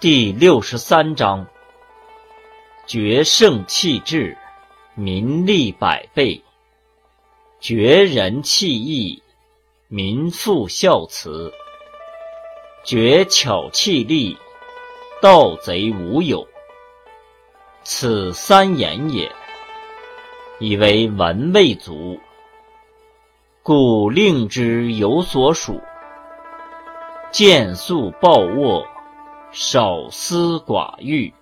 第六十三章：决胜气质，民力百倍；绝人气义，民复孝慈；绝巧气力，盗贼无有。此三言也，以为文未足，故令之有所属。见素抱握。少私寡欲。